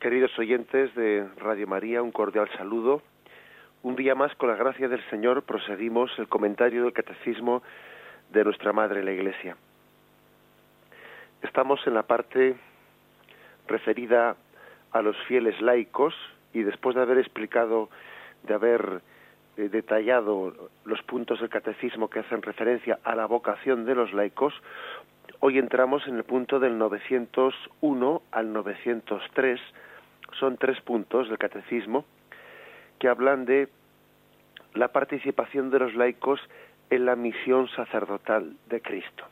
Queridos oyentes de Radio María, un cordial saludo. Un día más, con la gracia del Señor, proseguimos el comentario del Catecismo de nuestra Madre la Iglesia. Estamos en la parte referida a los fieles laicos y después de haber explicado, de haber eh, detallado los puntos del catecismo que hacen referencia a la vocación de los laicos, hoy entramos en el punto del 901 al 903. Son tres puntos del catecismo que hablan de la participación de los laicos en la misión sacerdotal de Cristo.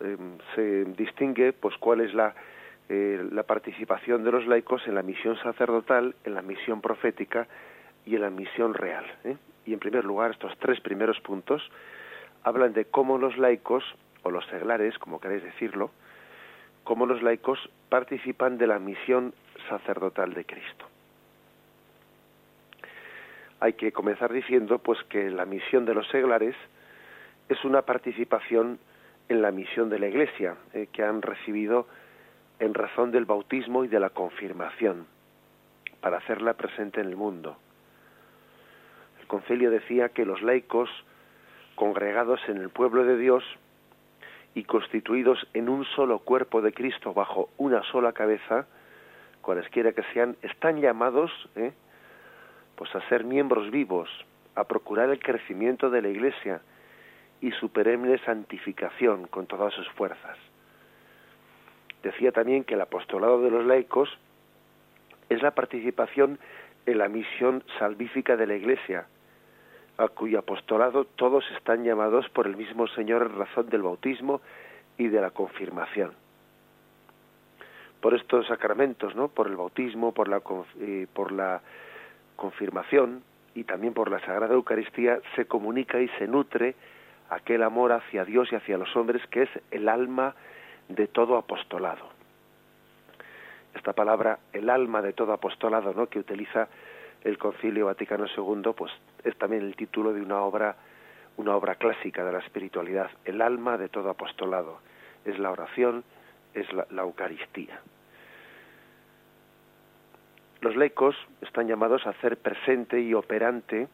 Em, se distingue pues cuál es la, eh, la participación de los laicos en la misión sacerdotal, en la misión profética y en la misión real. ¿eh? Y en primer lugar, estos tres primeros puntos hablan de cómo los laicos, o los seglares, como queréis decirlo, cómo los laicos participan de la misión sacerdotal de Cristo. Hay que comenzar diciendo pues que la misión de los seglares es una participación en la misión de la Iglesia eh, que han recibido en razón del bautismo y de la confirmación para hacerla presente en el mundo. El concilio decía que los laicos congregados en el pueblo de Dios y constituidos en un solo cuerpo de Cristo bajo una sola cabeza, cualesquiera que sean, están llamados ¿eh? pues a ser miembros vivos, a procurar el crecimiento de la Iglesia y su perenne santificación con todas sus fuerzas. Decía también que el apostolado de los laicos es la participación en la misión salvífica de la Iglesia, a cuyo apostolado todos están llamados por el mismo Señor en razón del bautismo y de la confirmación. Por estos sacramentos, ¿no? Por el bautismo, por la, eh, por la confirmación y también por la Sagrada Eucaristía se comunica y se nutre aquel amor hacia Dios y hacia los hombres que es el alma de todo apostolado. Esta palabra, el alma de todo apostolado, ¿no? que utiliza el Concilio Vaticano II, pues es también el título de una obra, una obra clásica de la espiritualidad, el alma de todo apostolado. Es la oración, es la, Eucaristía. Los laicos están llamados a hacer presente y operante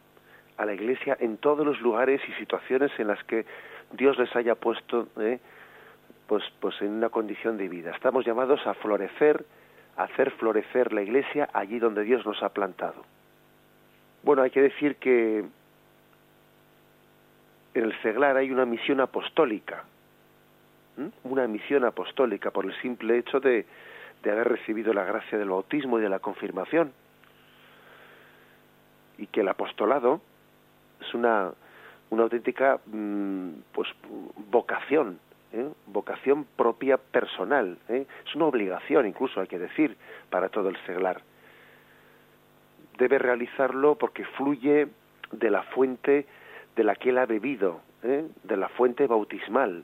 a la Iglesia en todos los lugares y situaciones en las que Dios les haya puesto ¿eh? pues, pues en una condición de vida. Estamos llamados a florecer, a hacer florecer la Iglesia allí donde Dios nos ha plantado. Bueno, hay que decir que en el seglar hay una misión apostólica, una misión apostólica por el simple hecho de, haber recibido la gracia del bautismo y de la confirmación. Y que el apostolado es una, una auténtica mm, pues vocación, ¿eh? vocación propia personal, ¿eh? es una obligación incluso hay que decir para todo el seglar debe realizarlo porque fluye de la fuente de la que él ha bebido, ¿eh? de la fuente bautismal.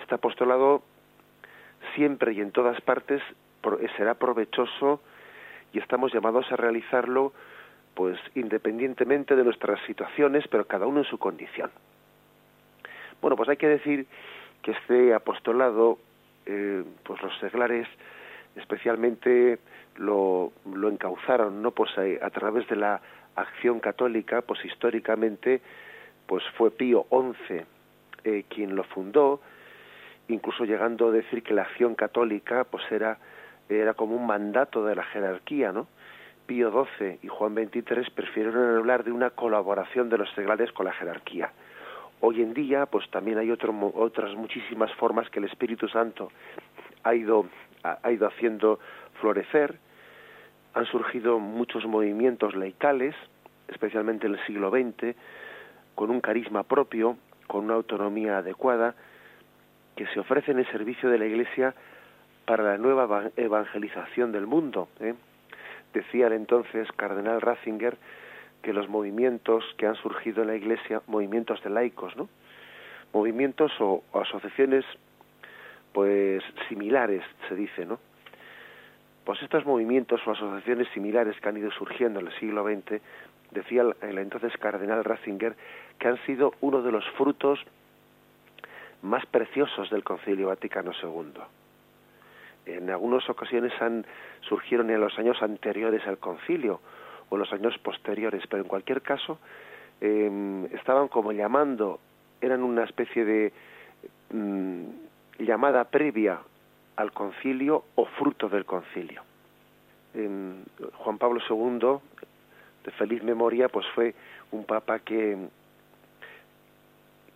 Este apostolado siempre y en todas partes será provechoso y estamos llamados a realizarlo pues independientemente de nuestras situaciones, pero cada uno en su condición. Bueno, pues hay que decir que este apostolado, eh, pues los seglares, especialmente lo, encauzaron no pues eh, a, través de la acción católica pues históricamente pues fue Pío XI eh, quien lo fundó incluso llegando a decir que la acción católica pues era era como un mandato de la jerarquía no Pío XII y Juan XXIII prefirieron hablar de una colaboración de los seglares con la jerarquía. Hoy en día pues también hay otro, otras muchísimas formas que el Espíritu Santo ha ido ha ido haciendo florecer han surgido muchos movimientos laicales, especialmente en el siglo XX, con un carisma propio, con una autonomía adecuada, que se ofrecen en servicio de la Iglesia para la nueva evangelización del mundo. ¿eh? Decía el entonces cardenal Ratzinger que los movimientos que han surgido en la Iglesia, movimientos de laicos, ¿no? movimientos o asociaciones pues similares, se dice, ¿no? Pues estos movimientos o asociaciones similares que han ido surgiendo en el siglo XX, decía el entonces cardenal Ratzinger, que han sido uno de los frutos más preciosos del Concilio Vaticano II. en algunas ocasiones han surgieron en los años anteriores al concilio o en los años posteriores, pero en cualquier caso em, estaban como llamando, eran una especie de mm, llamada previa al concilio o fruto del concilio. Juan Pablo II, de feliz memoria, pues fue un papa que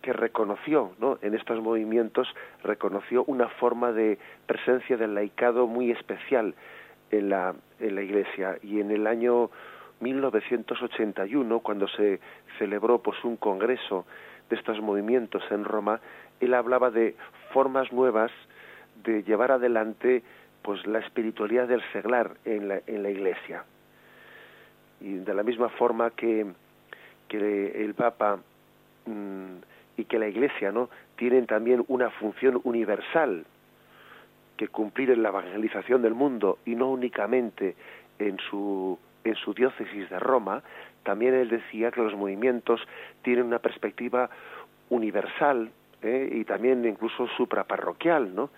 que reconoció ¿no? en estos movimientos reconoció una forma de presencia del laicado muy especial en la, en la Iglesia y en el año 1981 cuando se celebró pues un congreso de estos movimientos en Roma él hablaba de formas nuevas de llevar adelante pues la espiritualidad del seglar en la, en la Iglesia. Y de la misma forma que que el Papa mmm, y que la Iglesia no tienen también una función universal que cumplir en la evangelización del mundo y no únicamente en su en su diócesis de Roma, también él decía que los movimientos tienen una perspectiva universal ¿eh? y también incluso supraparroquial, ¿no?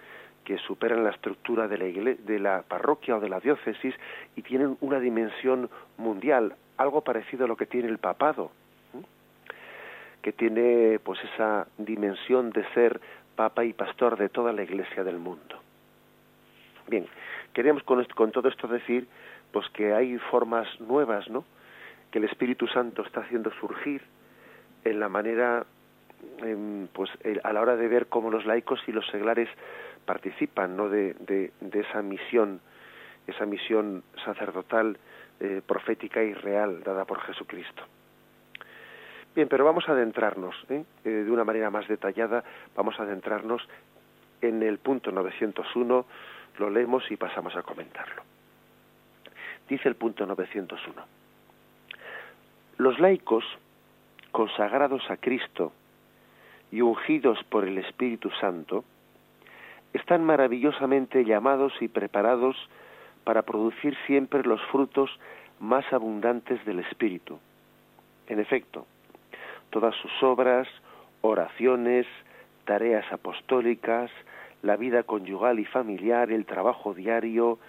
que superan la estructura de la, de la parroquia o de la diócesis y tienen una dimensión mundial, algo parecido a lo que tiene el papado que tiene pues esa dimensión de ser papa y pastor de toda la iglesia del mundo. Bien, queremos con, con todo esto decir pues que hay formas nuevas, ¿no? que el Espíritu Santo está haciendo surgir en la manera em, pues a la hora de ver cómo los laicos y los seglares participan ¿no? de, de, esa misión esa misión sacerdotal eh, profética y real dada por Jesucristo Bien, pero vamos a adentrarnos, ¿eh? Eh, de una manera más detallada, vamos a adentrarnos en el punto 901, lo leemos y pasamos a comentarlo. Dice el punto 901. Los laicos, consagrados a Cristo y ungidos por el Espíritu Santo, están maravillosamente llamados y preparados para producir siempre los frutos más abundantes del Espíritu. En efecto, todas sus obras, oraciones, tareas apostólicas, la vida conyugal y familiar, el trabajo diario,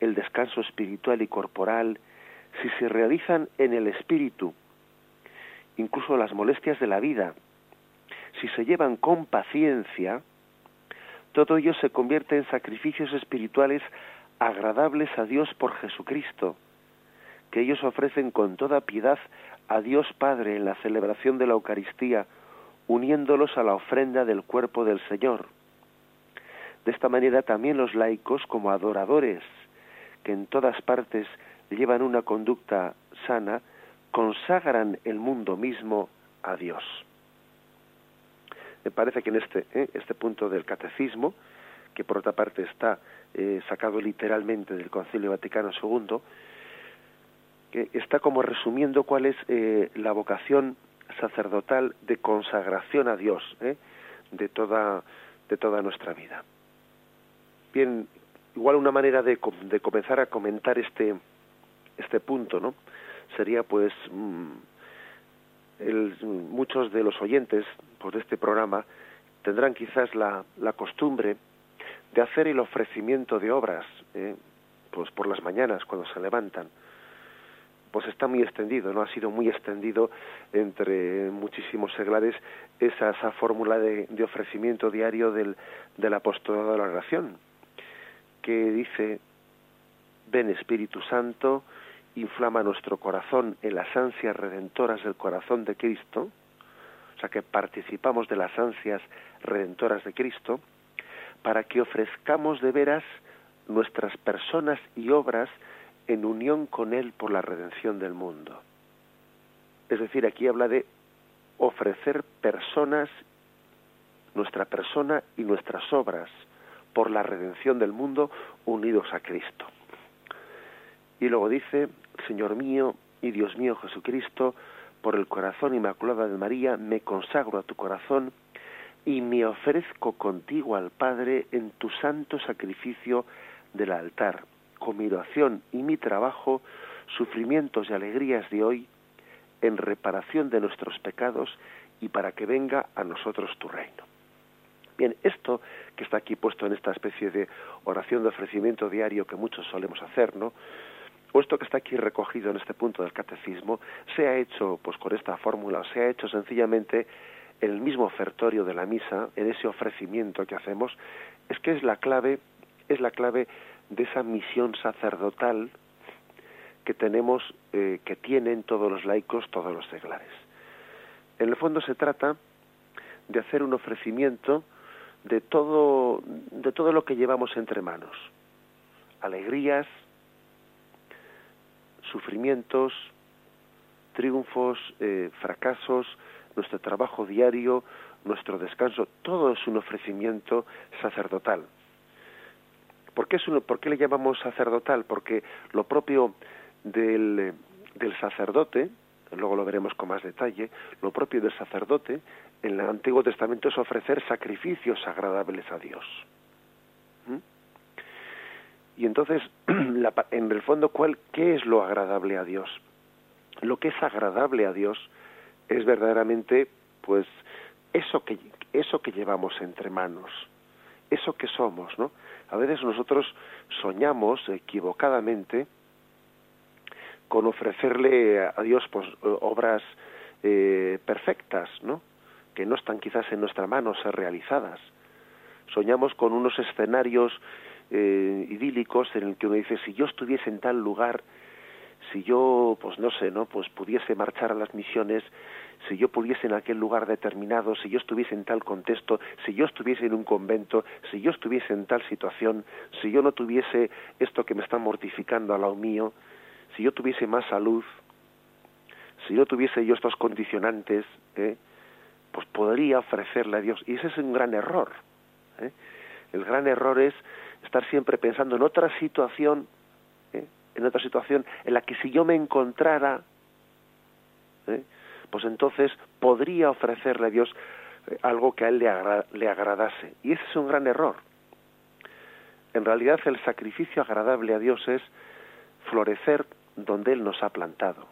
el descanso espiritual y corporal, si se realizan en el espíritu, incluso las molestias de la vida, si se llevan con paciencia, todo ello se convierte en sacrificios espirituales agradables a Dios por Jesucristo, que ellos ofrecen con toda piedad a Dios Padre en la celebración de la Eucaristía, uniéndolos a la ofrenda del cuerpo del Señor. De esta manera también los laicos, como adoradores, que en todas partes llevan una conducta sana, consagran el mundo mismo a Dios. Me parece que en este, ¿eh? este punto del catecismo, que por otra parte está eh, sacado literalmente del Concilio Vaticano II, que está como resumiendo cuál es eh, la vocación sacerdotal de consagración a Dios ¿eh? de toda de toda nuestra vida. Bien, igual una manera de, de comenzar a comentar este este punto, ¿no? Sería pues mm, el, muchos de los oyentes pues, de este programa tendrán quizás la, la costumbre de hacer el ofrecimiento de obras, ¿eh? pues por las mañanas cuando se levantan pues está muy extendido, no ha sido muy extendido entre muchísimos seglares esa, esa fórmula de, ofrecimiento diario del, del apostolado de la oración, que dice, ven Espíritu Santo, inflama nuestro corazón en las ansias redentoras del corazón de Cristo, o sea que participamos de las ansias redentoras de Cristo, para que ofrezcamos de veras nuestras personas y obras en unión con Él por la redención del mundo. Es decir, aquí habla de ofrecer personas, nuestra persona y nuestras obras por la redención del mundo unidos a Cristo. Y luego dice, Señor mío y Dios mío Jesucristo, por el corazón inmaculado de María, me consagro a tu corazón y me ofrezco contigo al Padre en tu santo sacrificio del altar con mi oración y mi trabajo, sufrimientos y alegrías de hoy, en reparación de nuestros pecados y para que venga a nosotros tu reino. Bien, esto que está aquí puesto en esta especie de oración de ofrecimiento diario que muchos solemos hacer, ¿no? O esto que está aquí recogido en este punto del catecismo, se ha hecho pues con esta fórmula, se ha hecho sencillamente en el mismo ofertorio de la misa, en ese ofrecimiento que hacemos, es que es la clave, es la clave de esa misión sacerdotal que tenemos, eh, que tienen todos los laicos, todos los seglares. En el fondo se trata de hacer un ofrecimiento de todo, de todo lo que llevamos entre manos. Alegrías, sufrimientos, triunfos, eh, fracasos, nuestro trabajo diario, nuestro descanso, todo es un ofrecimiento sacerdotal. ¿Por qué, es ¿Por qué le llamamos sacerdotal? Porque lo propio del, del sacerdote, luego lo veremos con más detalle, lo propio del sacerdote en el Antiguo Testamento es ofrecer sacrificios agradables a Dios. Y entonces, en el fondo, ¿cuál, ¿qué es lo agradable a Dios? Lo que es agradable a Dios es verdaderamente, pues, eso que, eso que llevamos entre manos, eso que somos, ¿no? A veces nosotros soñamos equivocadamente con ofrecerle a Dios pues, obras eh, perfectas, ¿no? Que no están quizás en nuestra mano ser realizadas. Soñamos con unos escenarios eh, idílicos en el que uno dice si yo estuviese en tal lugar, si yo, pues no sé, no, pues pudiese marchar a las misiones, si yo pudiese en aquel lugar determinado, si yo estuviese en tal contexto, si yo estuviese en un convento, si yo estuviese en tal situación, si yo no tuviese esto que me está mortificando a lado mío, si yo tuviese más salud, si yo tuviese yo estos condicionantes, ¿eh? pues podría ofrecerle a Dios. Y ese es un gran error. ¿eh? El gran error es estar siempre pensando en otra situación, ¿eh? en otra situación en la que si yo me encontrara, ¿eh? pues entonces podría ofrecerle a Dios eh, algo que a él le, le agradase. Y ese es un gran error. En realidad el sacrificio agradable a Dios es florecer donde Él nos ha plantado.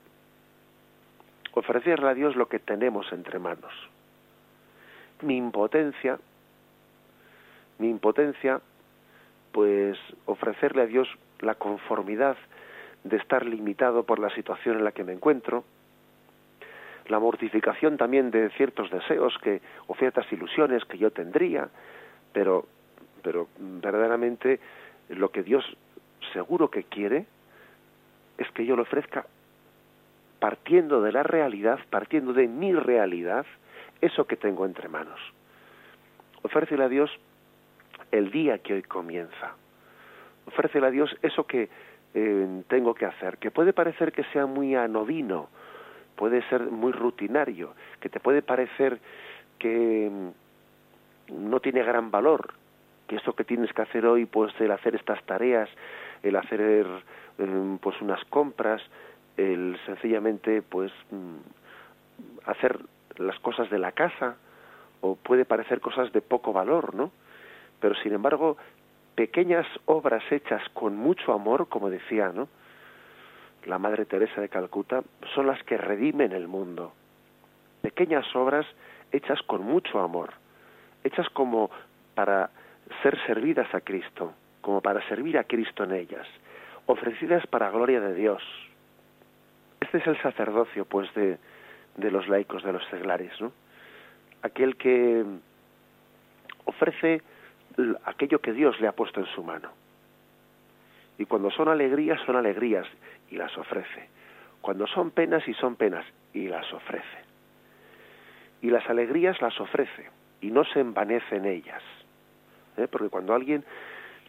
Ofrecerle a Dios lo que tenemos entre manos. Mi impotencia, mi impotencia pues ofrecerle a Dios la conformidad de estar limitado por la situación en la que me encuentro, la mortificación también de ciertos deseos que o ciertas ilusiones que yo tendría, pero pero verdaderamente lo que Dios seguro que quiere es que yo le ofrezca partiendo de la realidad, partiendo de mi realidad, eso que tengo entre manos. Ofrécele a Dios el día que hoy comienza. Ofrécele a Dios eso que eh, tengo que hacer, que puede parecer que sea muy anodino, puede ser muy rutinario, que te puede parecer que mm, no tiene gran valor, que eso que tienes que hacer hoy, pues el hacer estas tareas, el hacer mm, pues unas compras, el sencillamente pues mm, hacer las cosas de la casa, o puede parecer cosas de poco valor, ¿no? Pero sin embargo pequeñas obras hechas con mucho amor, como decía, ¿no? La Madre Teresa de Calcuta, son las que redimen el mundo. Pequeñas obras hechas con mucho amor, hechas como para ser servidas a Cristo, como para servir a Cristo en ellas, ofrecidas para gloria de Dios. Este es el sacerdocio, pues, de, de los laicos, de los seglares, ¿no? Aquel que ofrece aquello que Dios le ha puesto en su mano. Y cuando son alegrías, son alegrías y las ofrece. Cuando son penas y son penas y las ofrece. Y las alegrías las ofrece y no se envanece en ellas. ¿Eh? Porque cuando alguien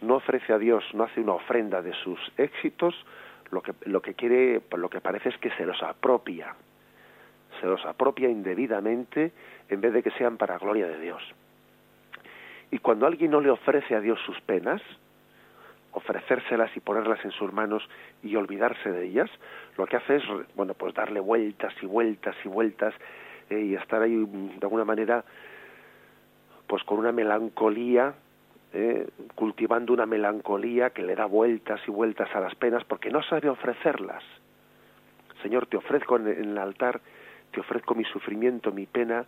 no ofrece a Dios, no hace una ofrenda de sus éxitos, lo que, lo que quiere, lo que parece es que se los apropia. Se los apropia indebidamente en vez de que sean para gloria de Dios. Y cuando alguien no le ofrece a Dios sus penas, ofrecérselas y ponerlas en sus manos y olvidarse de ellas, lo que hace es, bueno, pues darle vueltas y vueltas y vueltas eh, y estar ahí de alguna manera, pues con una melancolía, eh, cultivando una melancolía que le da vueltas y vueltas a las penas porque no sabe ofrecerlas. Señor, te ofrezco en el altar, te ofrezco mi sufrimiento, mi pena,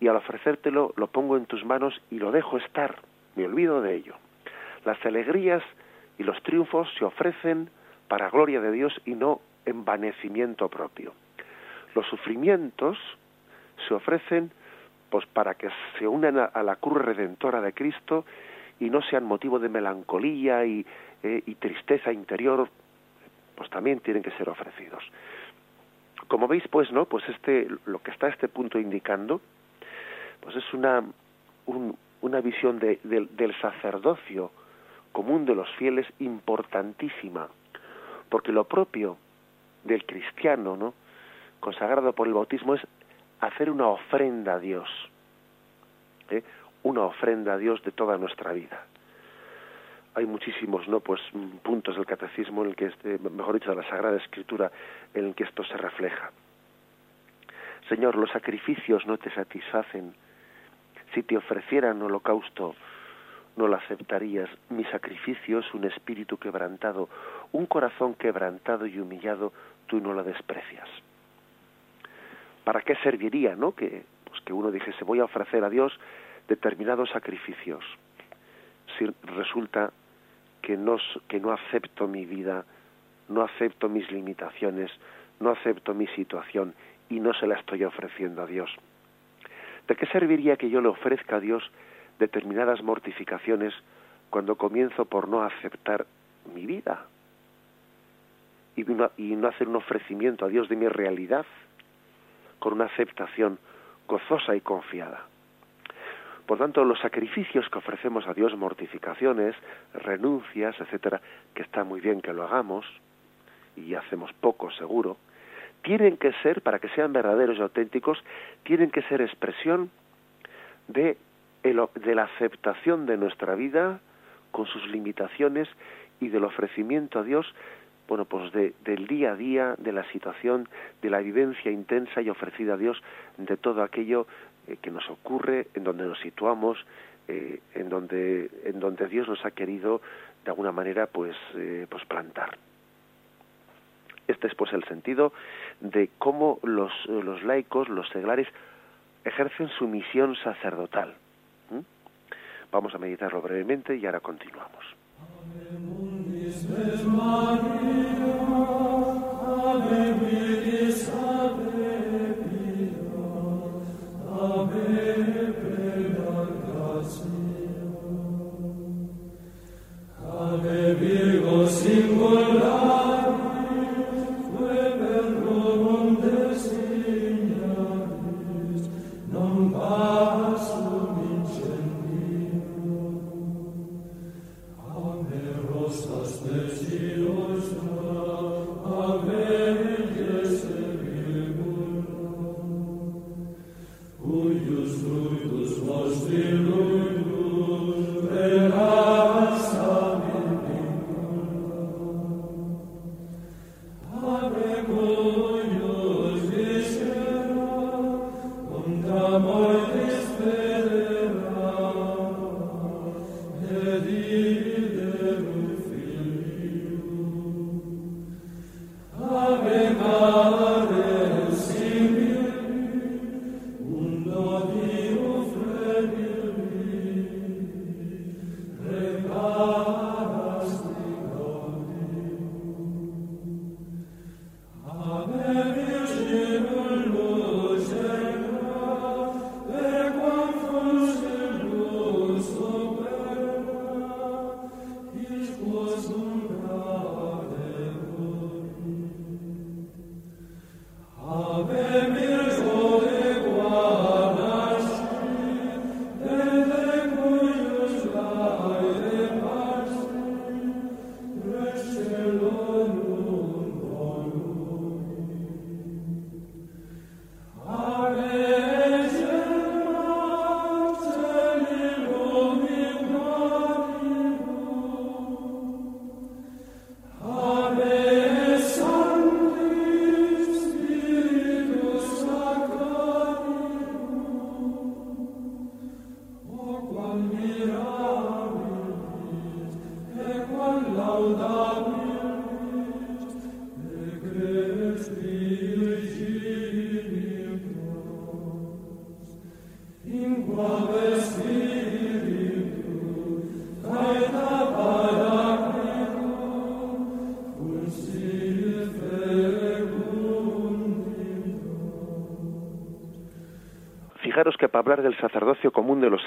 y al ofrecértelo lo pongo en tus manos y lo dejo estar, me olvido de ello. Las alegrías y los triunfos se ofrecen para gloria de Dios y no envanecimiento propio. Los sufrimientos se ofrecen pues para que se unan a, la cruz redentora de Cristo y no sean motivo de melancolía y, eh, y tristeza interior, pues también tienen que ser ofrecidos. Como veis, pues, ¿no? Pues este, lo que está este punto indicando, pues es una, una visión de, del sacerdocio común de los fieles importantísima, porque lo propio del cristiano, ¿no? consagrado por el bautismo es hacer una ofrenda a Dios, ¿eh? una ofrenda a Dios de toda nuestra vida. Hay muchísimos, no, pues puntos del catecismo en el que, este, mejor dicho, de la Sagrada Escritura, en el que esto se refleja. Señor, los sacrificios no te satisfacen. Si te ofrecieran holocausto, no lo aceptarías. Mi sacrificio es un espíritu quebrantado, un corazón quebrantado y humillado, tú no lo desprecias. ¿Para qué serviría, no? Que, pues que uno dijese, voy a ofrecer a Dios determinados sacrificios. Si resulta que no, que no acepto mi vida, no acepto mis limitaciones, no acepto mi situación y no se la estoy ofreciendo a Dios. ¿De qué serviría que yo le ofrezca a Dios determinadas mortificaciones cuando comienzo por no aceptar mi vida y y no hacer un ofrecimiento a Dios de mi realidad con una aceptación gozosa y confiada? Por tanto, los sacrificios que ofrecemos a Dios, mortificaciones, renuncias, etcétera, que está muy bien que lo hagamos, y hacemos poco seguro, tienen que ser, para que sean verdaderos y auténticos, tienen que ser expresión de, de la aceptación de nuestra vida con sus limitaciones y del ofrecimiento a Dios, bueno, pues de, del día a día, de la situación, de la vivencia intensa y ofrecida a Dios de todo aquello eh, que nos ocurre, en donde nos situamos, eh, en donde en donde Dios nos ha querido de alguna manera pues eh, pues plantar. Este es pues el sentido de cómo los, eh, los laicos, los seglares, ejercen su misión sacerdotal. ¿Mm? Vamos a meditarlo brevemente y ahora continuamos.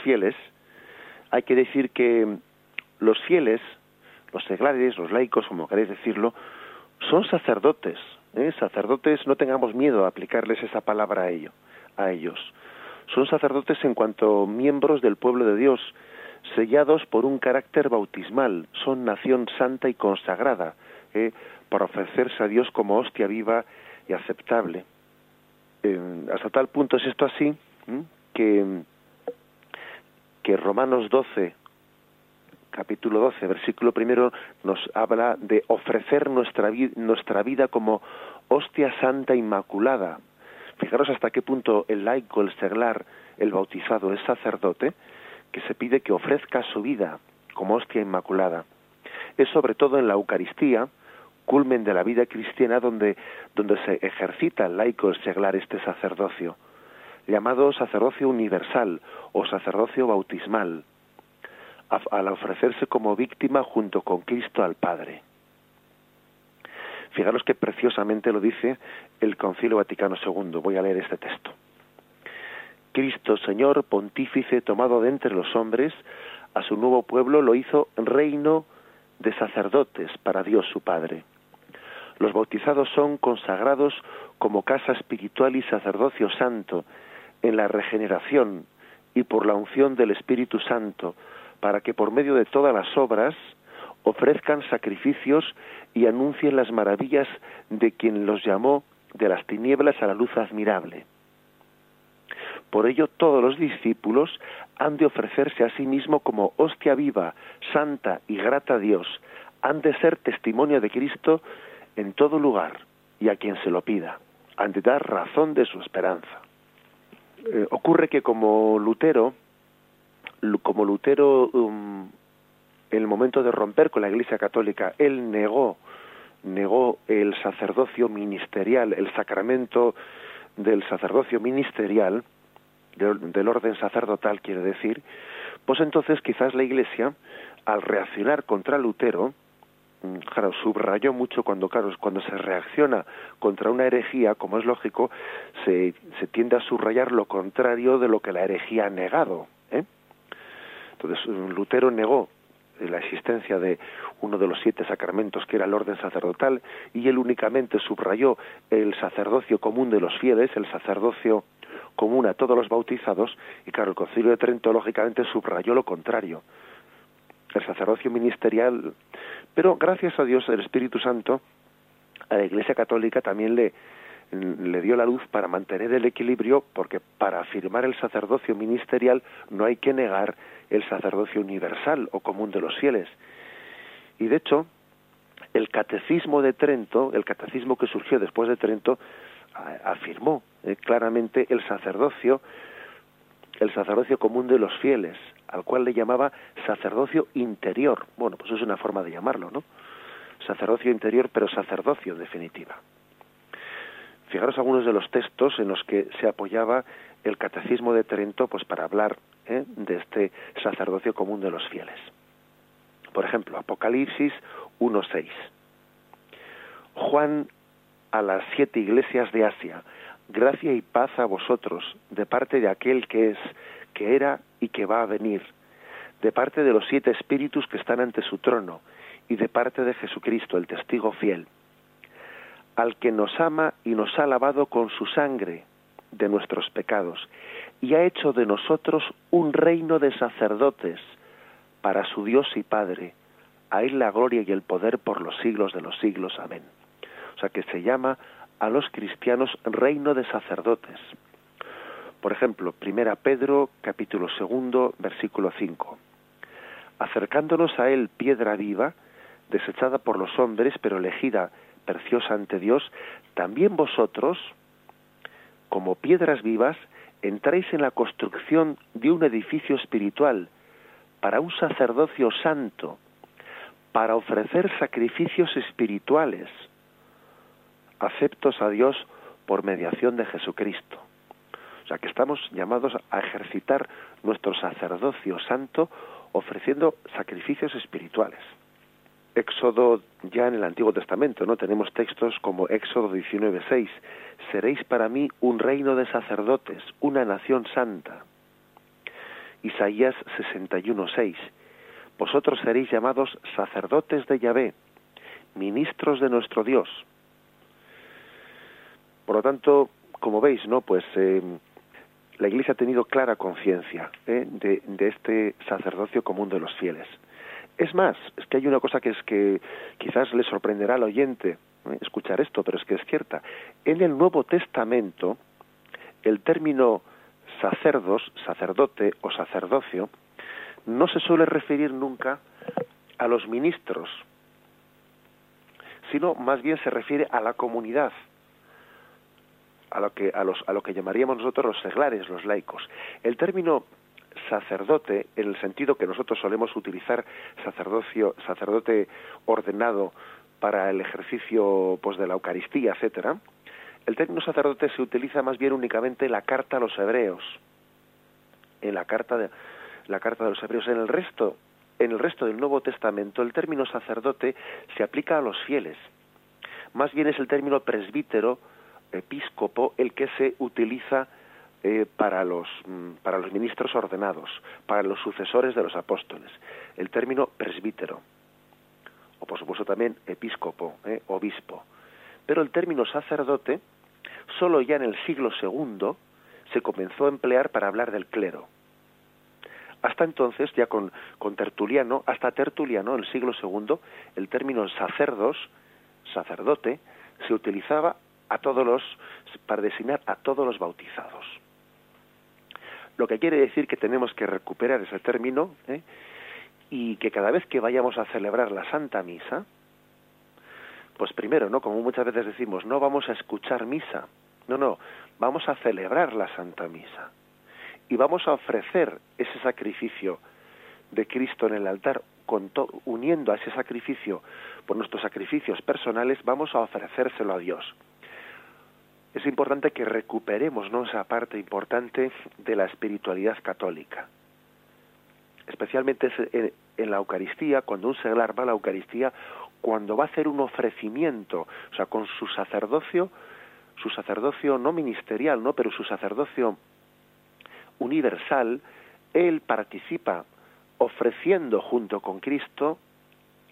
Fieles, hay que decir que los fieles, los seglares, los laicos, como queréis decirlo, son sacerdotes. ¿eh? Sacerdotes, no tengamos miedo a aplicarles esa palabra a, ello, a ellos. Son sacerdotes en cuanto miembros del pueblo de Dios, sellados por un carácter bautismal. Son nación santa y consagrada, ¿eh? para ofrecerse a Dios como hostia viva y aceptable. hasta tal punto es esto así que, que Romanos 12, capítulo 12, versículo primero, nos habla de ofrecer nuestra, nuestra vida como hostia santa inmaculada. Fijaros hasta qué punto el laico, el seglar, el bautizado, es sacerdote, que se pide que ofrezca su vida como hostia inmaculada. Es sobre todo en la Eucaristía, culmen de la vida cristiana, donde, donde se ejercita el laico, el seglar, este sacerdocio llamado sacerdocio universal o sacerdocio bautismal, al ofrecerse como víctima junto con Cristo al Padre. Fijaros que preciosamente lo dice el Concilio Vaticano II. Voy a leer este texto. Cristo, Señor, pontífice tomado de entre los hombres, a su nuevo pueblo lo hizo reino de sacerdotes para Dios su Padre. Los bautizados son consagrados como casa espiritual y sacerdocio santo, en la regeneración y por la unción del Espíritu Santo, para que por medio de todas las obras ofrezcan sacrificios y anuncien las maravillas de quien los llamó de las tinieblas a la luz admirable. Por ello todos los discípulos han de ofrecerse a sí mismo como hostia viva, santa y grata a Dios, han de ser testimonio de Cristo en todo lugar y a quien se lo pida, han de dar razón de su esperanza. Eh, ocurre que como Lutero, como Lutero, um, el momento de romper con la Iglesia Católica, él negó, negó el sacerdocio ministerial, el sacramento del sacerdocio ministerial, del, orden sacerdotal, quiere decir, pues entonces quizás la Iglesia, al reaccionar contra Lutero, claro, subrayó mucho cuando, claro, cuando se reacciona contra una herejía, como es lógico, se, se tiende a subrayar lo contrario de lo que la herejía ha negado. ¿eh? Entonces, Lutero negó la existencia de uno de los siete sacramentos que era el orden sacerdotal y él únicamente subrayó el sacerdocio común de los fieles, el sacerdocio común a todos los bautizados y claro, el concilio de Trento lógicamente subrayó lo contrario el sacerdocio ministerial, pero gracias a Dios el Espíritu Santo a la Iglesia Católica también le, le dio la luz para mantener el equilibrio, porque para afirmar el sacerdocio ministerial no hay que negar el sacerdocio universal o común de los fieles. Y de hecho, el catecismo de Trento, el catecismo que surgió después de Trento, afirmó eh, claramente el sacerdocio, el sacerdocio común de los fieles, al cual le llamaba sacerdocio interior. Bueno, pues es una forma de llamarlo, ¿no? Sacerdocio interior, pero sacerdocio en definitiva. Fijaros algunos de los textos en los que se apoyaba el catecismo de Trento pues para hablar ¿eh? de este sacerdocio común de los fieles. Por ejemplo, Apocalipsis 1.6. Juan a las siete iglesias de Asia, gracia y paz a vosotros de parte de aquel que es, que era y que va a venir, de parte de los siete espíritus que están ante su trono y de parte de Jesucristo, el testigo fiel, al que nos ama y nos ha lavado con su sangre de nuestros pecados y ha hecho de nosotros un reino de sacerdotes para su Dios y Padre. A él la gloria y el poder por los siglos de los siglos. Amén. O sea que se llama a los cristianos reino de sacerdotes. Por ejemplo, Primera Pedro, capítulo segundo, versículo 5. Acercándonos a él piedra viva, desechada por los hombres, pero elegida preciosa ante Dios, también vosotros, como piedras vivas, entráis en la construcción de un edificio espiritual para un sacerdocio santo, para ofrecer sacrificios espirituales, aceptos a Dios por mediación de Jesucristo. O sea, que estamos llamados a ejercitar nuestro sacerdocio santo ofreciendo sacrificios espirituales. Éxodo ya en el Antiguo Testamento, ¿no? Tenemos textos como Éxodo 19:6, seréis para mí un reino de sacerdotes, una nación santa. Isaías 61:6, vosotros seréis llamados sacerdotes de Yahvé, ministros de nuestro Dios. Por lo tanto, como veis, ¿no? Pues eh, la Iglesia ha tenido clara conciencia ¿eh? de, este sacerdocio común de los fieles. Es más, es que hay una cosa que es que quizás le sorprenderá al oyente ¿eh? escuchar esto, pero es que es cierta. En el Nuevo Testamento, el término sacerdos, sacerdote o sacerdocio, no se suele referir nunca a los ministros, sino más bien se refiere a la comunidad, a lo que, a los, a lo que llamaríamos nosotros los seglares, los laicos. El término sacerdote, en el sentido que nosotros solemos utilizar sacerdocio, sacerdote ordenado para el ejercicio pues, de la Eucaristía, etcétera, el término sacerdote se utiliza más bien únicamente en la carta a los hebreos, en la carta de la carta de los hebreos. En el resto, en el resto del Nuevo Testamento, el término sacerdote se aplica a los fieles. Más bien es el término presbítero, episcopo, el que se utiliza eh, para, los, mm, para los ministros ordenados, para los sucesores de los apóstoles. El término presbítero, o por supuesto también episcopo, eh, obispo. Pero el término sacerdote, solo ya en el siglo II, se comenzó a emplear para hablar del clero. Hasta entonces, ya con, con Tertuliano, hasta Tertuliano, en el siglo II, el término sacerdos, sacerdote, se utilizaba a todos los, para designar a todos los bautizados lo que quiere decir que tenemos que recuperar ese término ¿eh? y que cada vez que vayamos a celebrar la Santa Misa, pues primero, ¿no? Como muchas veces decimos, no vamos a escuchar misa, no, no, vamos a celebrar la Santa Misa y vamos a ofrecer ese sacrificio de Cristo en el altar, con uniendo a ese sacrificio por nuestros sacrificios personales, vamos a ofrecérselo a Dios es importante que recuperemos ¿no? esa parte importante de la espiritualidad católica. Especialmente en, la Eucaristía, cuando un seglar va a la Eucaristía, cuando va a hacer un ofrecimiento, o sea, con su sacerdocio, su sacerdocio no ministerial, ¿no? pero su sacerdocio universal, él participa ofreciendo junto con Cristo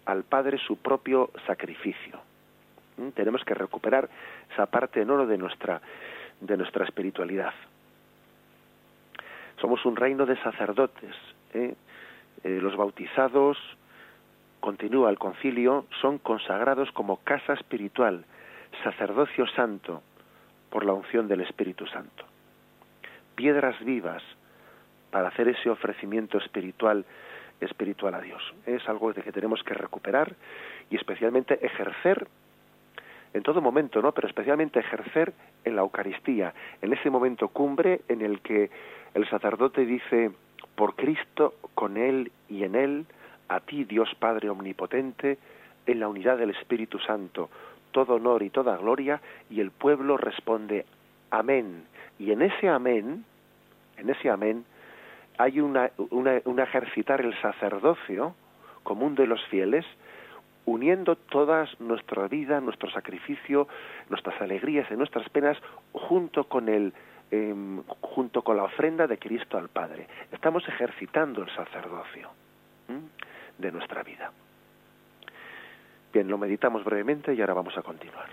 al Padre su propio sacrificio. Tenemos que recuperar esa parte en oro de nuestra, de nuestra espiritualidad. Somos un reino de sacerdotes. ¿eh? Eh, los bautizados, continúa el concilio, son consagrados como casa espiritual, sacerdocio santo, por la unción del Espíritu Santo. Piedras vivas para hacer ese ofrecimiento espiritual espiritual a Dios. Es algo de que tenemos que recuperar y especialmente ejercer en todo momento, ¿no? Pero especialmente ejercer en la Eucaristía, en ese momento cumbre en el que el sacerdote dice, por Cristo, con Él y en Él, a ti Dios Padre Omnipotente, en la unidad del Espíritu Santo, todo honor y toda gloria, y el pueblo responde, amén. Y en ese amén, en ese amén, hay una, una, un ejercitar el sacerdocio común de los fieles, uniendo toda nuestra vida, nuestro sacrificio, nuestras alegrías y nuestras penas junto con el em, junto con la ofrenda de Cristo al Padre. Estamos ejercitando el sacerdocio de nuestra vida. Bien, lo meditamos brevemente y ahora vamos a continuar.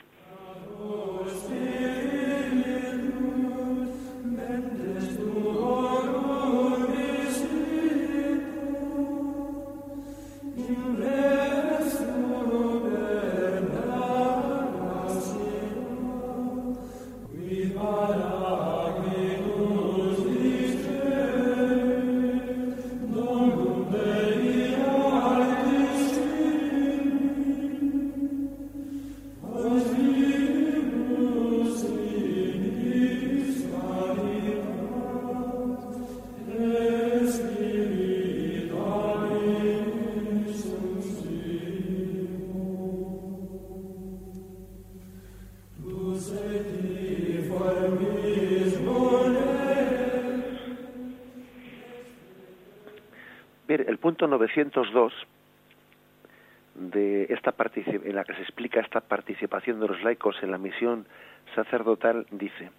Punto 902 de esta en la que se explica esta participación de los laicos en la misión sacerdotal dice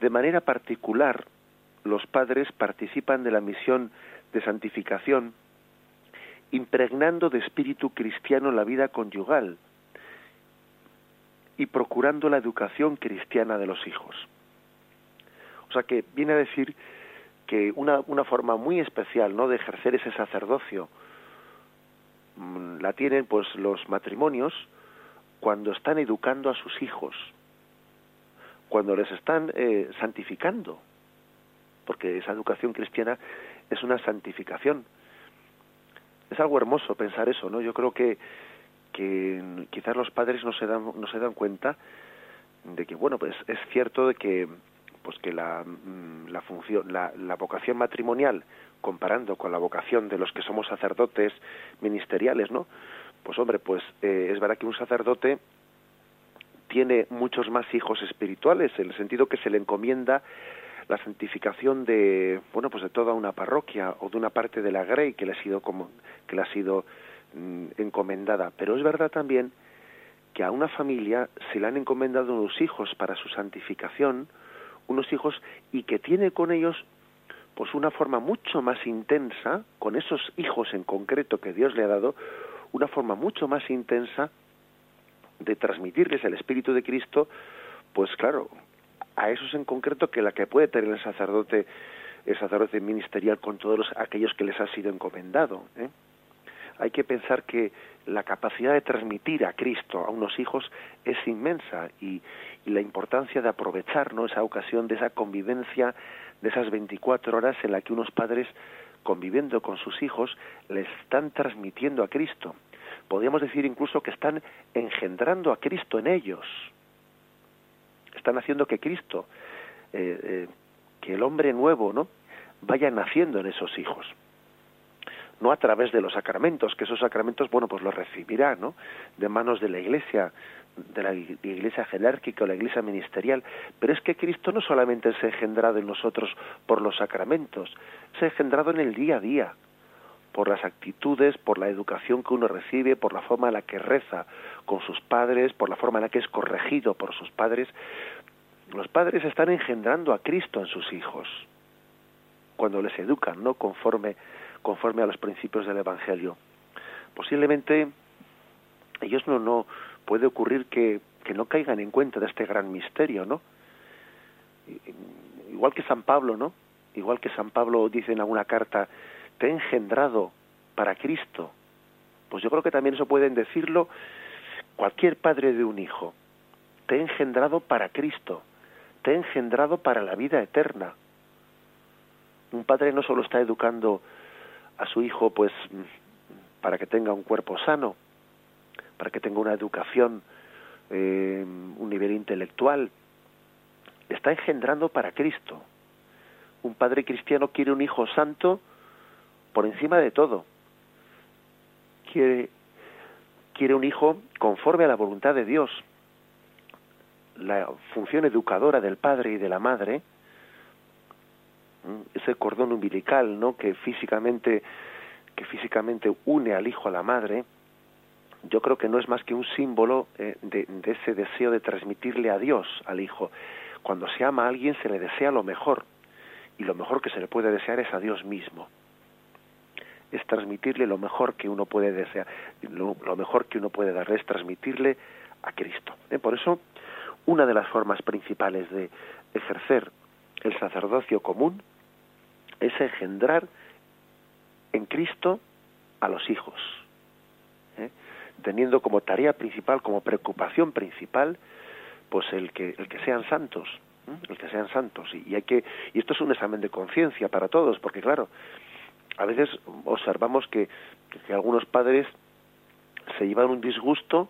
de manera particular los padres participan de la misión de santificación impregnando de espíritu cristiano la vida conyugal y procurando la educación cristiana de los hijos. O sea que viene a decir que una, una forma muy especial ¿no? de ejercer ese sacerdocio la tienen pues los matrimonios cuando están educando a sus hijos, cuando les están eh, santificando, porque esa educación cristiana es una santificación. Es algo hermoso pensar eso, ¿no? Yo creo que, que quizás los padres no se dan, no se dan cuenta de que, bueno, pues es cierto de que pues que la, mm, la función, la, la, vocación matrimonial, comparando con la vocación de los que somos sacerdotes ministeriales, ¿no? Pues hombre, pues eh, es verdad que un sacerdote tiene muchos más hijos espirituales, en el sentido que se le encomienda la santificación de bueno pues de toda una parroquia o de una parte de la grey que le ha sido como que le ha sido mm, encomendada pero es verdad también que a una familia se le han encomendado unos hijos para su santificación unos hijos y que tiene con ellos pues una forma mucho más intensa con esos hijos en concreto que Dios le ha dado una forma mucho más intensa de transmitirles el espíritu de Cristo pues claro a esos en concreto que la que puede tener el sacerdote el sacerdote ministerial con todos aquellos que les ha sido encomendado ¿eh? hay que pensar que la capacidad de transmitir a Cristo a unos hijos es inmensa y, la importancia de aprovechar ¿no? esa ocasión de esa convivencia de esas 24 horas en la que unos padres conviviendo con sus hijos les están transmitiendo a Cristo. Podríamos decir incluso que están engendrando a Cristo en ellos. Están haciendo que Cristo, eh, eh, que el hombre nuevo, ¿no? vaya naciendo en esos hijos no a través de los sacramentos, que esos sacramentos, bueno, pues los recibirá, ¿no? De manos de la Iglesia, de la Iglesia jerárquica o la Iglesia ministerial. Pero es que Cristo no solamente ha engendrado en nosotros por los sacramentos, ha engendrado en el día a día, por las actitudes, por la educación que uno recibe, por la forma en la que reza con sus padres, por la forma en la que es corregido por sus padres. Los padres están engendrando a Cristo en sus hijos cuando les educan, no conforme conforme a los principios del Evangelio. Posiblemente ellos no, no puede ocurrir que, no caigan en cuenta de este gran misterio, ¿no? Igual que San Pablo, ¿no? Igual que San Pablo dice en alguna carta, te he engendrado para Cristo. Pues yo creo que también eso pueden decirlo cualquier padre de un hijo. Te he engendrado para Cristo. Te he engendrado para la vida eterna. Un padre no solo está educando a su hijo pues para que tenga un cuerpo sano, para que tenga una educación, eh, un nivel intelectual, está engendrando para Cristo. Un padre cristiano quiere un hijo santo por encima de todo. Quiere, quiere un hijo conforme a la voluntad de Dios. La función educadora del padre y de la madre ese cordón umbilical no que físicamente que físicamente une al hijo a la madre yo creo que no es más que un símbolo eh, de, ese deseo de transmitirle a Dios al hijo cuando se ama a alguien se le desea lo mejor y lo mejor que se le puede desear es a Dios mismo es transmitirle lo mejor que uno puede desear lo, mejor que uno puede darle es transmitirle a Cristo ¿eh? por eso una de las formas principales de ejercer el sacerdocio común es engendrar en Cristo a los hijos. Teniendo como tarea principal, como preocupación principal, pues el que el que sean santos, el que sean santos. Y, hay que y esto es un examen de conciencia para todos, porque claro, a veces observamos que, que algunos padres se llevan un disgusto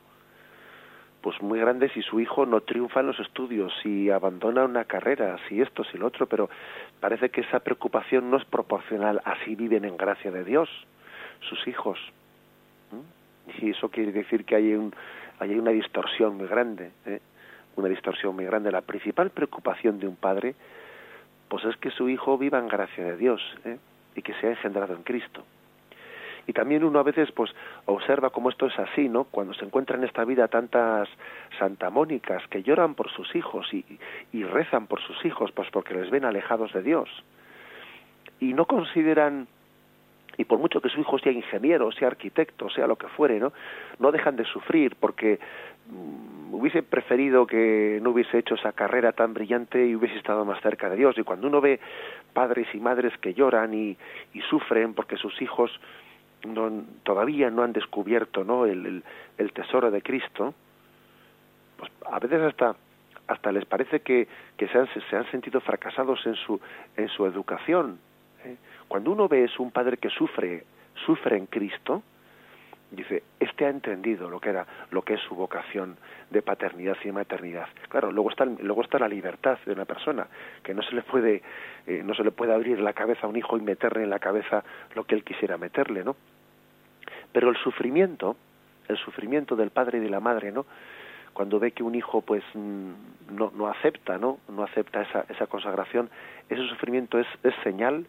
pues muy grande si su hijo no triunfa en los estudios, si abandona una carrera, si esto, si lo otro, pero parece que esa preocupación no es proporcional, así viven en gracia de Dios sus hijos. Y eso quiere decir que hay, un, hay una distorsión muy grande, ¿eh? una distorsión muy grande. La principal preocupación de un padre, pues es que su hijo viva en gracia de Dios ¿eh? y que sea engendrado en Cristo. Y también uno a veces pues observa cómo esto es así, ¿no? Cuando se encuentran en esta vida tantas santamónicas que lloran por sus hijos y, y rezan por sus hijos, pues porque les ven alejados de Dios. Y no consideran y por mucho que su hijo sea ingeniero, sea arquitecto, sea lo que fuere, ¿no? No dejan de sufrir porque mm, hubiese preferido que no hubiese hecho esa carrera tan brillante y hubiese estado más cerca de Dios. Y cuando uno ve padres y madres que lloran y, sufren porque sus hijos no, todavía no han descubierto ¿no? El, el, tesoro de Cristo, pues a veces hasta hasta les parece que, que se, han, se han sentido fracasados en su en su educación. Cuando uno ve es un padre que sufre, sufre en Cristo, dice, este ha entendido lo que era, lo que es su vocación de paternidad y maternidad. Claro, luego está, luego está la libertad de una persona, que no se le puede, eh, no se le puede abrir la cabeza a un hijo y meterle en la cabeza lo que él quisiera meterle, ¿no? Pero el sufrimiento, el sufrimiento del padre y de la madre, ¿no? Cuando ve que un hijo pues mm, no, no acepta, ¿no? No acepta esa, esa consagración, ese sufrimiento es, es señal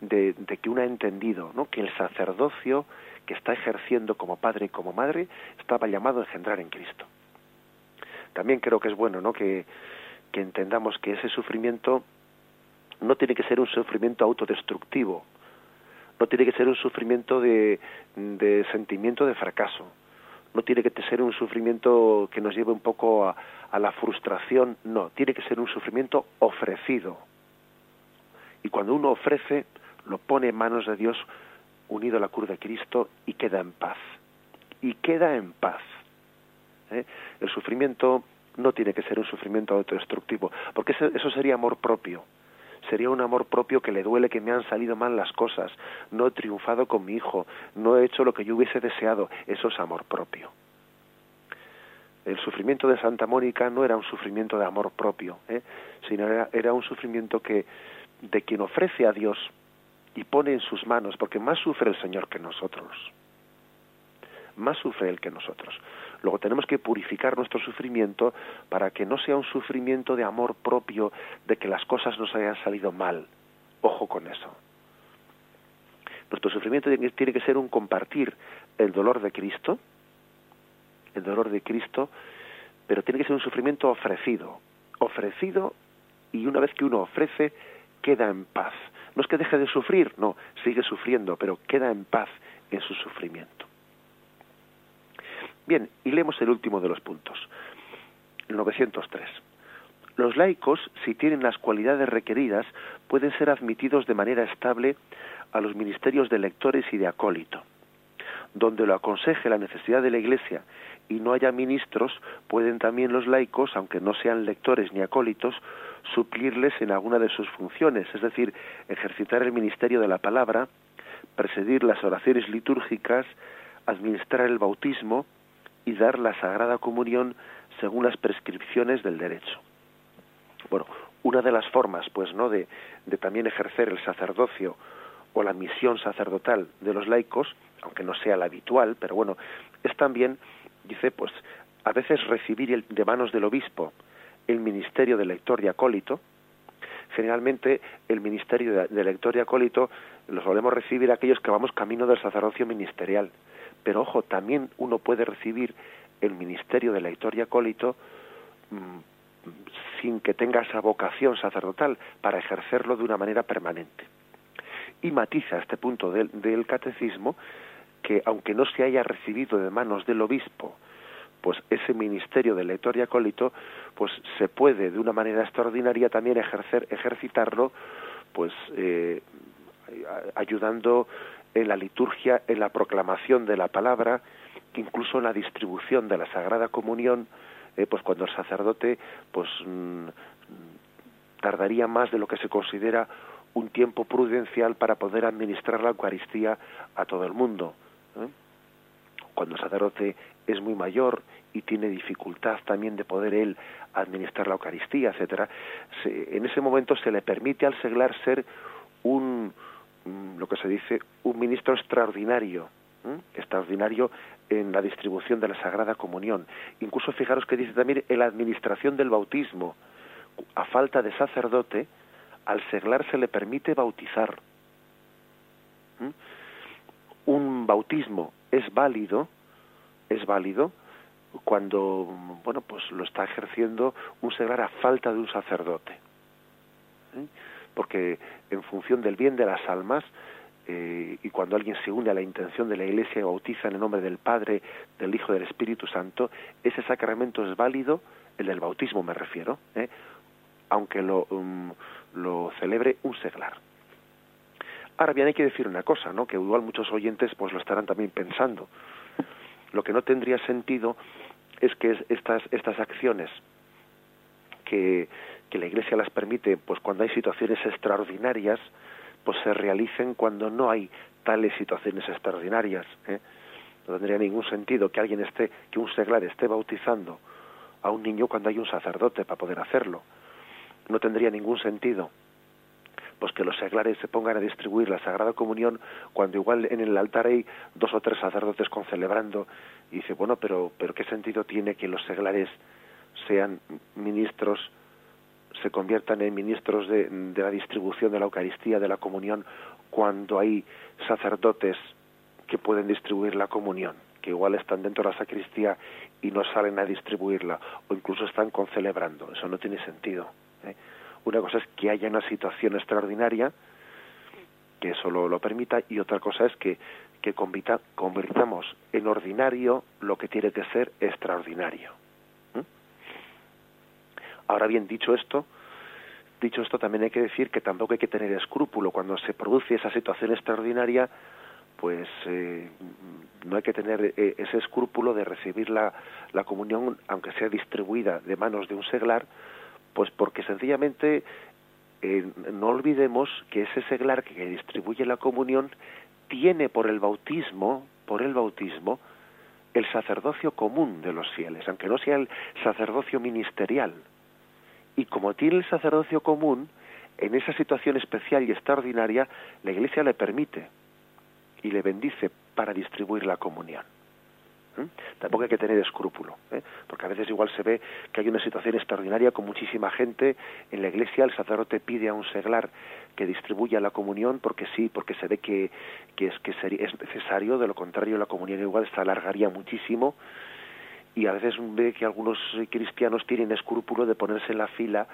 de, que uno ha entendido ¿no? que el sacerdocio que está ejerciendo como padre y como madre estaba llamado a engendrar en Cristo. También creo que es bueno ¿no? que, entendamos que ese sufrimiento no tiene que ser un sufrimiento autodestructivo, no tiene que ser un sufrimiento de, de sentimiento de fracaso, no tiene que ser un sufrimiento que nos lleve un poco a, a la frustración, no, tiene que ser un sufrimiento ofrecido. Y cuando uno ofrece, lo pone en manos de Dios unido a la cruz de Cristo y queda en paz. Y queda en paz. ¿eh? El sufrimiento no tiene que ser un sufrimiento autodestructivo, porque eso sería amor propio. Sería un amor propio que le duele que me han salido mal las cosas, no he triunfado con mi hijo, no he hecho lo que yo hubiese deseado. Eso es amor propio. El sufrimiento de Santa Mónica no era un sufrimiento de amor propio, ¿eh? sino era, era un sufrimiento que de quien ofrece a Dios y pone en sus manos, porque más sufre el Señor que nosotros. Más sufre Él que nosotros. Luego tenemos que purificar nuestro sufrimiento para que no sea un sufrimiento de amor propio, de que las cosas nos hayan salido mal. Ojo con eso. Nuestro sufrimiento tiene que ser un compartir el dolor de Cristo, el dolor de Cristo, pero tiene que ser un sufrimiento ofrecido, ofrecido y una vez que uno ofrece, queda en paz. No es que deje de sufrir, no, sigue sufriendo, pero queda en paz en su sufrimiento. Bien, y leemos el último de los puntos, el 903. Los laicos, si tienen las cualidades requeridas, pueden ser admitidos de manera estable a los ministerios de lectores y de acólito. Donde lo aconseje la necesidad de la Iglesia y no haya ministros, pueden también los laicos, aunque no sean lectores ni acólitos, suplirles en alguna de sus funciones, es decir, ejercitar el ministerio de la palabra, presidir las oraciones litúrgicas, administrar el bautismo y dar la Sagrada Comunión según las prescripciones del derecho. Bueno, una de las formas, pues, ¿no?, de, también ejercer el sacerdocio o la misión sacerdotal de los laicos, aunque no sea la habitual, pero bueno, es también, dice, pues, a veces recibir el, de manos del obispo el ministerio de lector y acólito. Generalmente el ministerio de lector y acólito lo solemos recibir aquellos que vamos camino del sacerdocio ministerial. Pero ojo, también uno puede recibir el ministerio de lector y acólito mm, sin que tenga esa vocación sacerdotal para ejercerlo de una manera permanente. Y matiza este punto del, del catecismo que aunque no se haya recibido de manos del obispo pues ese ministerio de lector y acólito pues se puede de una manera extraordinaria también ejercer ejercitarlo pues eh, ayudando en la liturgia en la proclamación de la palabra incluso en la distribución de la sagrada comunión eh, pues cuando el sacerdote pues mm, tardaría más de lo que se considera un tiempo prudencial para poder administrar la Eucaristía a todo el mundo. ¿eh? Cuando el sacerdote es muy mayor y tiene dificultad también de poder él administrar la Eucaristía, etcétera, en ese momento se le permite al seglar ser un mm, lo que se dice un ministro extraordinario, extraordinario en la distribución de la Sagrada Comunión. Incluso fijaros que dice también en la administración del bautismo. A falta de sacerdote, al seglar se le permite bautizar. Un bautismo es válido, es válido cuando bueno pues lo está ejerciendo un seglar a falta de un sacerdote. ¿eh? Porque en función del bien de las almas, eh, y cuando alguien se une a la intención de la Iglesia y bautiza en el nombre del Padre, del Hijo y del Espíritu Santo, ese sacramento es válido, el del bautismo me refiero, ¿eh? aunque lo, um, lo celebre un seglar. Ahora bien, hay que decir una cosa, ¿no? que igual muchos oyentes pues lo estarán también pensando. Lo que no tendría sentido es que estas, estas acciones que, que la Iglesia las permite pues cuando hay situaciones extraordinarias, pues se realicen cuando no hay tales situaciones extraordinarias. ¿eh? No tendría ningún sentido que alguien esté, que un seglar esté bautizando a un niño cuando hay un sacerdote para poder hacerlo. No tendría ningún sentido pues que los seglares se pongan a distribuir la Sagrada Comunión cuando igual en el altar hay dos o tres sacerdotes concelebrando y dice, bueno, pero, pero ¿qué sentido tiene que los seglares sean ministros se conviertan en ministros de, la distribución de la Eucaristía, de la comunión, cuando hay sacerdotes que pueden distribuir la comunión, que igual están dentro de la sacristía y no salen a distribuirla, o incluso están concelebrando. Eso no tiene sentido. Una cosa es que haya una situación extraordinaria, que eso lo, permita, y otra cosa es que, que convirtamos en ordinario lo que tiene que ser extraordinario. Ahora bien, dicho esto, dicho esto también hay que decir que tampoco hay que tener escrúpulo cuando se produce esa situación extraordinaria, pues eh, no hay que tener eh, ese escrúpulo de recibir la, la comunión, aunque sea distribuida de manos de un seglar, pues porque sencillamente eh, no olvidemos que ese seglar que distribuye la comunión tiene por el bautismo, por el bautismo, el sacerdocio común de los fieles, aunque no sea el sacerdocio ministerial. Y como tiene el sacerdocio común, en esa situación especial y extraordinaria, la Iglesia le permite y le bendice para distribuir la comunión. ¿Mm? Tampoco hay que tener escrúpulo, ¿eh? porque a veces igual se ve que hay una situación extraordinaria con muchísima gente en la iglesia, el sacerdote pide a un seglar que distribuya la comunión porque sí, porque se ve que, es, que es necesario, de lo contrario la comunión igual se alargaría muchísimo y a veces ve que algunos cristianos tienen escrúpulo de ponerse en la fila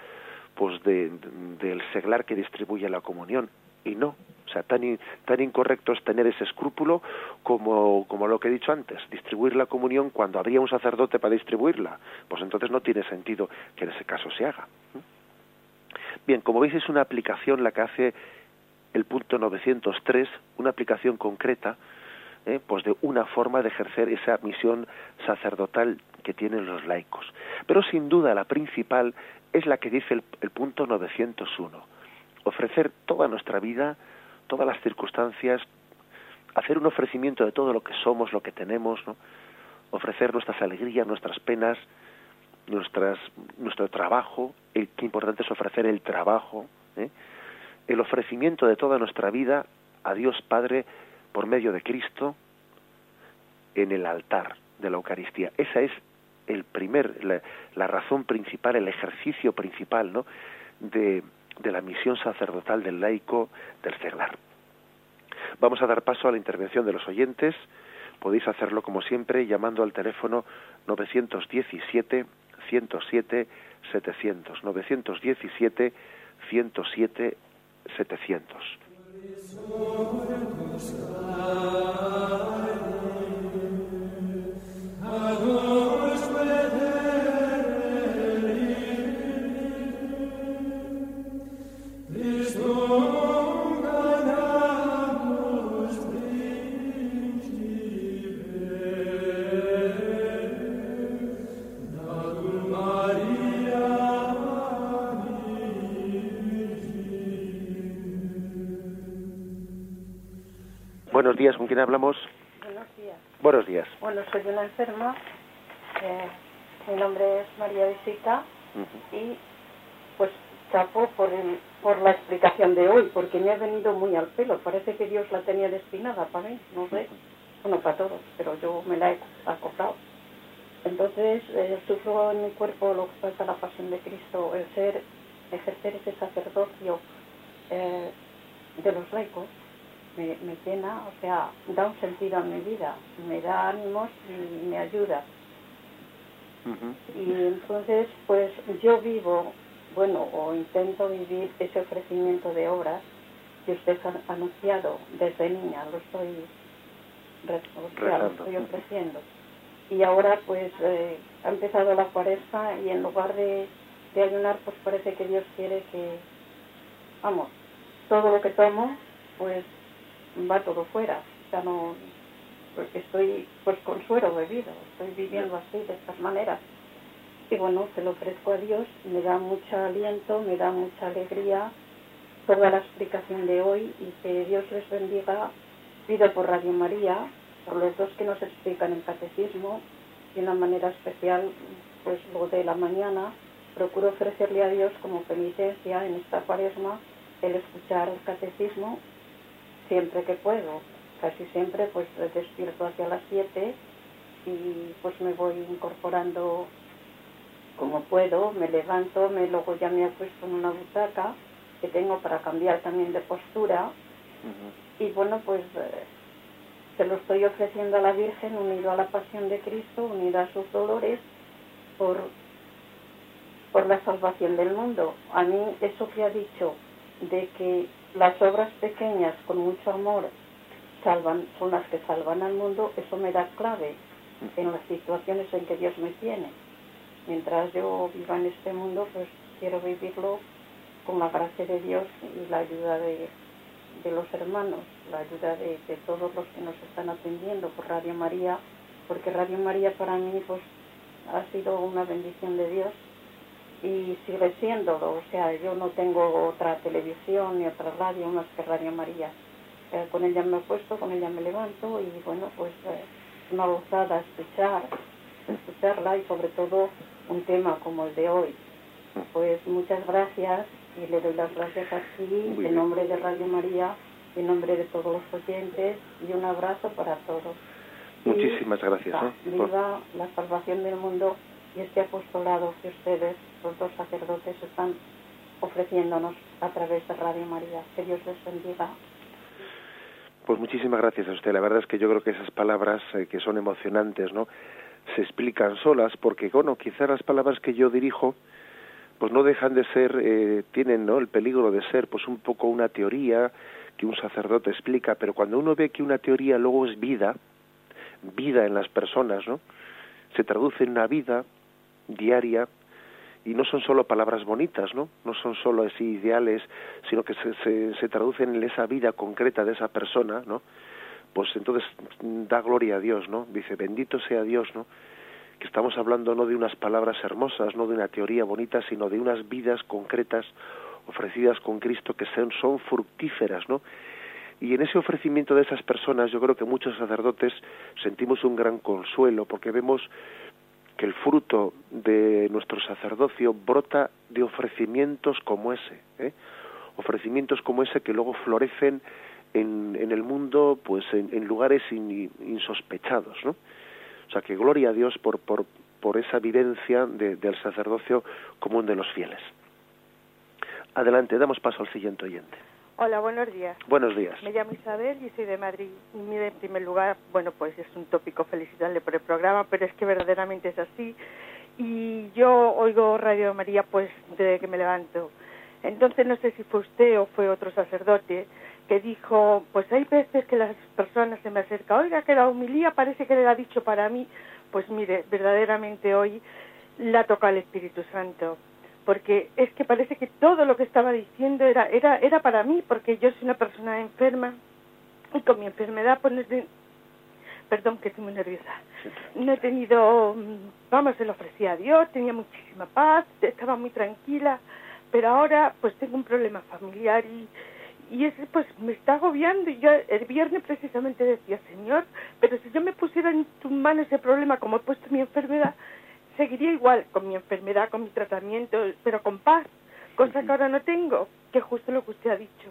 pues de, del seglar que distribuye la comunión y no o sea tan tan incorrecto es tener ese escrúpulo como como lo que he dicho antes distribuir la comunión cuando habría un sacerdote para distribuirla pues entonces no tiene sentido que en ese caso se haga bien como veis es una aplicación la que hace el punto 903 una aplicación concreta ¿eh? pues de una forma de ejercer esa misión sacerdotal que tienen los laicos. Pero sin duda la principal es la que dice el, punto 901, ofrecer toda nuestra vida, todas las circunstancias, hacer un ofrecimiento de todo lo que somos, lo que tenemos, ofrecer nuestras alegrías, nuestras penas, nuestras, nuestro trabajo, el, qué importante es ofrecer el trabajo, ¿eh? el ofrecimiento de toda nuestra vida a Dios Padre por medio de Cristo en el altar de la Eucaristía. Esa es el primer, la, razón principal, el ejercicio principal ¿no? de, de la misión sacerdotal del laico del seglar. Vamos a dar paso a la intervención de los oyentes. Podéis hacerlo como siempre llamando al teléfono 917 107 700 917 107 700. Buenos ¿con quién hablamos? Buenos días. Buenos días. Bueno, soy una enferma. Eh, mi nombre es María Visita y pues chapo por, por la explicación de hoy, porque me ha venido muy al pelo. Parece que Dios la tenía destinada para mí, no sé. Bueno, para todos, pero yo me la he acoplado. Entonces, eh, sufro en mi cuerpo lo que falta la pasión de Cristo, el ser, ejercer ese sacerdocio eh, de los laicos me, me llena, o sea, da un sentido a mi vida, me da ánimos y me ayuda. Y entonces, pues yo vivo, bueno, o intento vivir ese ofrecimiento de obras que usted ha anunciado desde niña, lo estoy, lo estoy ofreciendo. Y ahora, pues, eh, ha empezado la cuaresma y en lugar de, de ayunar, pues parece que Dios quiere que, vamos, todo lo que tomo, pues va todo fuera. Sea, no, porque estoy pues con suero bebido, estoy viviendo así, de estas maneras. Y bueno, se lo ofrezco a Dios, me da mucho aliento, me da mucha alegría toda la explicación de hoy y que Dios les bendiga. Pido por Radio María, por los dos que nos explican el catecismo, de una manera especial, pues lo de la mañana, procuro ofrecerle a Dios como penitencia en esta cuaresma el escuchar el catecismo siempre que puedo. Casi siempre pues despierto hacia las 7 y pues me voy incorporando como puedo, me levanto, me luego ya me puesto en una butaca que tengo para cambiar también de postura y bueno pues eh, se lo estoy ofreciendo a la Virgen unido a la pasión de Cristo, unido a sus dolores por, por la salvación del mundo. A mí eso que ha dicho de que las obras pequeñas con mucho amor salvan, son las que salvan al mundo, eso me da clave en las situaciones en que Dios me tiene. Mientras yo viva en este mundo, pues quiero vivirlo con la gracia de Dios y la ayuda de, los hermanos, la ayuda de, de, todos los que nos están atendiendo por Radio María, porque Radio María para mí pues ha sido una bendición de Dios y sigue siéndolo. O sea, yo no tengo otra televisión ni otra radio más que Radio María. Eh, con ella me he puesto, con ella me levanto y bueno, pues eh, una gozada escuchar, escucharla y sobre todo un tema como el de hoy. Pues muchas gracias y le doy las gracias aquí en nombre de Radio María, en nombre de todos los oyentes y un abrazo para todos. Muchísimas gracias. ¿eh? Viva la salvación del mundo y este apostolado que ustedes, los dos sacerdotes, están ofreciéndonos a través de Radio María. Que Dios les bendiga. Pues muchísimas gracias a usted. La verdad es que yo creo que esas palabras eh, que son emocionantes, ¿no? Se explican solas porque, bueno, quizás las palabras que yo dirijo, pues no dejan de ser, eh, tienen, ¿no? El peligro de ser, pues un poco una teoría que un sacerdote explica, pero cuando uno ve que una teoría luego es vida, vida en las personas, ¿no? Se traduce en una vida, diaria y no son solo palabras bonitas, ¿no? No son solo así ideales, sino que se, se, traducen en esa vida concreta de esa persona, ¿no? Pues entonces da gloria a Dios, ¿no? Dice, bendito sea Dios, ¿no? Que estamos hablando no de unas palabras hermosas, no de una teoría bonita, sino de unas vidas concretas ofrecidas con Cristo que son, son fructíferas, ¿no? Y en ese ofrecimiento de esas personas yo creo que muchos sacerdotes sentimos un gran consuelo porque vemos que el fruto de nuestro sacerdocio brota de ofrecimientos como ese, ¿eh? ofrecimientos como ese que luego florecen en, el mundo, pues en, lugares insospechados, ¿no? O sea que gloria a Dios por, por, por esa vivencia del sacerdocio común de los fieles. Adelante, damos paso al siguiente oyente. Hola, buenos días. Buenos días. Me llamo Isabel y soy de Madrid. Y mire, en primer lugar, bueno, pues es un tópico felicitarle por el programa, pero es que verdaderamente es así. Y yo oigo Radio María pues desde que me levanto. Entonces no sé si fue usted o fue otro sacerdote que dijo, pues hay veces que las personas se me acercan, oiga, que la humilía parece que le ha dicho para mí. Pues mire, verdaderamente hoy la toca el Espíritu Santo porque es que parece que todo lo que estaba diciendo era era era para mí porque yo soy una persona enferma y con mi enfermedad pues no perdón que estoy muy nerviosa. No he tenido mm, vamos se lo ofrecía a Dios tenía muchísima paz estaba muy tranquila pero ahora pues tengo un problema familiar y y ese pues me está agobiando. Y yo el viernes precisamente decía Señor pero si yo me pusiera en tu mano ese problema como he puesto mi enfermedad seguiría igual con mi enfermedad, con mi tratamiento, pero con paz, cosa que ahora no tengo, que justo lo que usted ha dicho.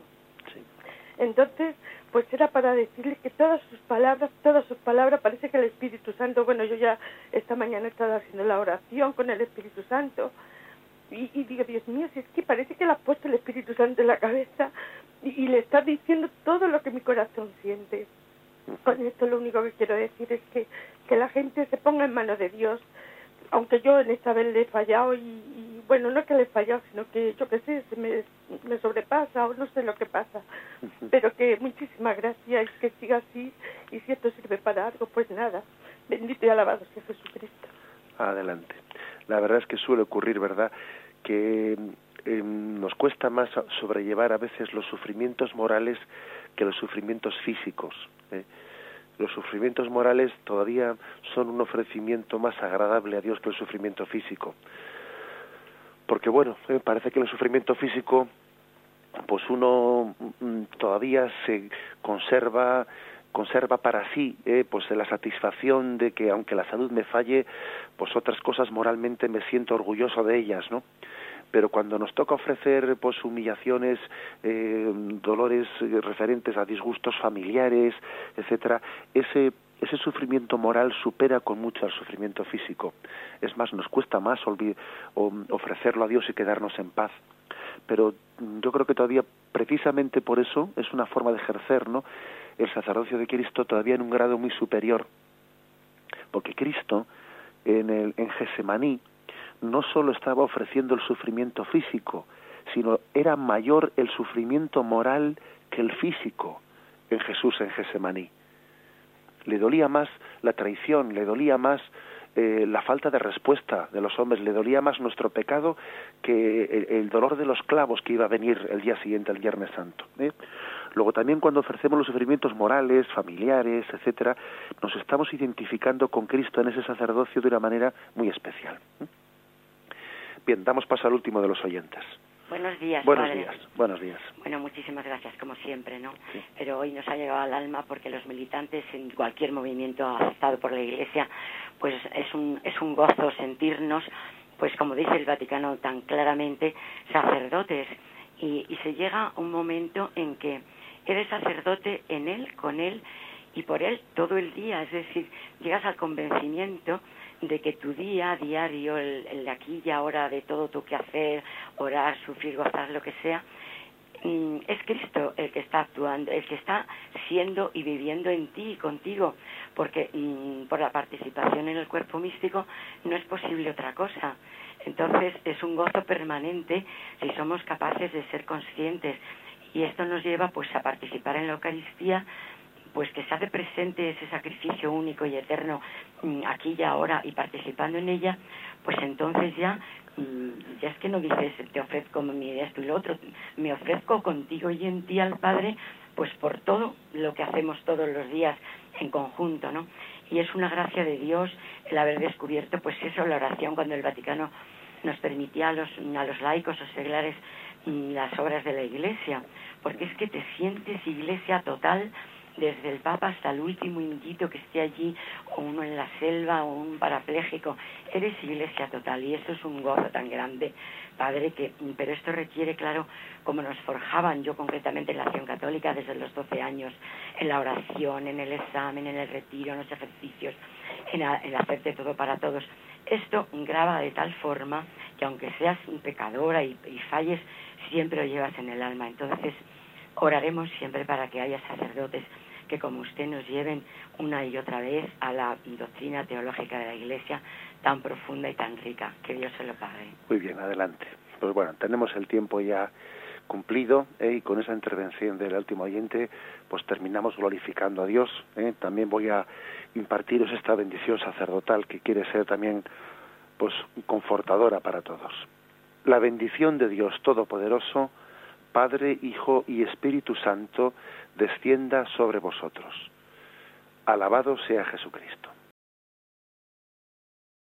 Entonces, pues era para decirle que todas sus palabras, todas sus palabras, parece que el Espíritu Santo, bueno, yo ya esta mañana he estado haciendo la oración con el Espíritu Santo y, y digo, Dios mío, si es que parece que le ha puesto el Espíritu Santo en la cabeza y, le está diciendo todo lo que mi corazón siente. Con esto lo único que quiero decir es que, que la gente se ponga en manos de Dios, aunque yo en esta vez le he fallado y, bueno, no es que le he fallado, sino que yo qué sé, se me, me sobrepasa o no sé lo que pasa, pero que muchísimas gracias y que siga así y si esto sirve para algo, pues nada, bendito y alabado sea Jesucristo. Adelante. La verdad es que suele ocurrir, ¿verdad? Que em, nos cuesta más sobrellevar a veces los sufrimientos morales que los sufrimientos físicos. ¿eh? Los sufrimientos morales todavía son un ofrecimiento más agradable a Dios que el sufrimiento físico. Porque bueno, me parece que el sufrimiento físico pues uno mm, todavía se conserva conserva para sí eh, pues la satisfacción de que aunque la salud me falle pues otras cosas moralmente me siento orgulloso de ellas no pero cuando nos toca ofrecer pues humillaciones eh, dolores referentes a disgustos familiares etcétera ese ese sufrimiento moral supera con mucho al sufrimiento físico. Es más nos cuesta más ofrecerlo a Dios y quedarnos en paz. Pero yo creo que todavía precisamente por eso es una forma de ejercer no el sacerdocio de Cristo todavía en un grado muy superior. Porque Cristo en el en Gesemaní no solo estaba ofreciendo el sufrimiento físico sino era mayor el sufrimiento moral que el físico en Jesús en Gesemaní le dolía más la traición le dolía más eh, la falta de respuesta de los hombres, le dolía más nuestro pecado que el, dolor de los clavos que iba a venir el día siguiente, el Viernes Santo. ¿eh? Luego también cuando ofrecemos los sufrimientos morales, familiares, etcétera, nos estamos identificando con Cristo en ese sacerdocio de una manera muy especial. ¿eh? Bien, damos paso al último de los oyentes. Buenos días. Buenos días. Buenos días. Bueno, muchísimas gracias, como siempre, ¿no? Pero hoy nos ha llegado al alma porque los militantes en cualquier movimiento aceptado por la Iglesia, pues es un, es un gozo sentirnos, pues como dice el Vaticano tan claramente, sacerdotes. Y, y se llega un momento en que eres sacerdote en Él, con Él y por Él todo el día. Es decir, llegas al convencimiento de que tu día diario, el, de aquí y ahora, de todo tu hacer, orar, sufrir, gozar, lo que sea, mm, es Cristo el que está actuando, el que está siendo y viviendo en ti y contigo, porque mm, por la participación en el cuerpo místico no es posible otra cosa. Entonces es un gozo permanente si somos capaces de ser conscientes y esto nos lleva pues a participar en la Eucaristía pues que se hace presente ese sacrificio único y eterno mm, aquí y ahora y participando en ella, pues entonces ya mm, ya es que no dices te ofrezco mi esto y lo otro, me ofrezco contigo y en ti al Padre, pues por todo lo que hacemos todos los días en conjunto, ¿no? Y es una gracia de Dios el haber descubierto, pues eso, la oración cuando el Vaticano nos permitía a los, a los laicos o seglares mm, las obras de la Iglesia, porque es que te sientes iglesia total desde el Papa hasta el último indito que esté allí, o uno en la selva, o un parapléjico. Eres iglesia total y eso es un gozo tan grande, Padre, que, pero esto requiere, claro, como nos forjaban yo concretamente en la acción católica desde los 12 años, en la oración, en el examen, en el retiro, en los ejercicios, en, el hacerte todo para todos. Esto graba de tal forma que aunque seas pecadora y, y falles, siempre lo llevas en el alma. Entonces, oraremos siempre para que haya sacerdotes que como usted nos lleven una y otra vez a la doctrina teológica de la Iglesia tan profunda y tan rica. Que Dios se lo pague. Muy bien, adelante. Pues bueno, tenemos el tiempo ya cumplido ¿eh? y con esa intervención del último oyente pues terminamos glorificando a Dios. ¿eh? También voy a impartiros esta bendición sacerdotal que quiere ser también pues confortadora para todos. La bendición de Dios Todopoderoso, Padre, Hijo y Espíritu Santo, descienda sobre vosotros. Alabado sea Jesucristo.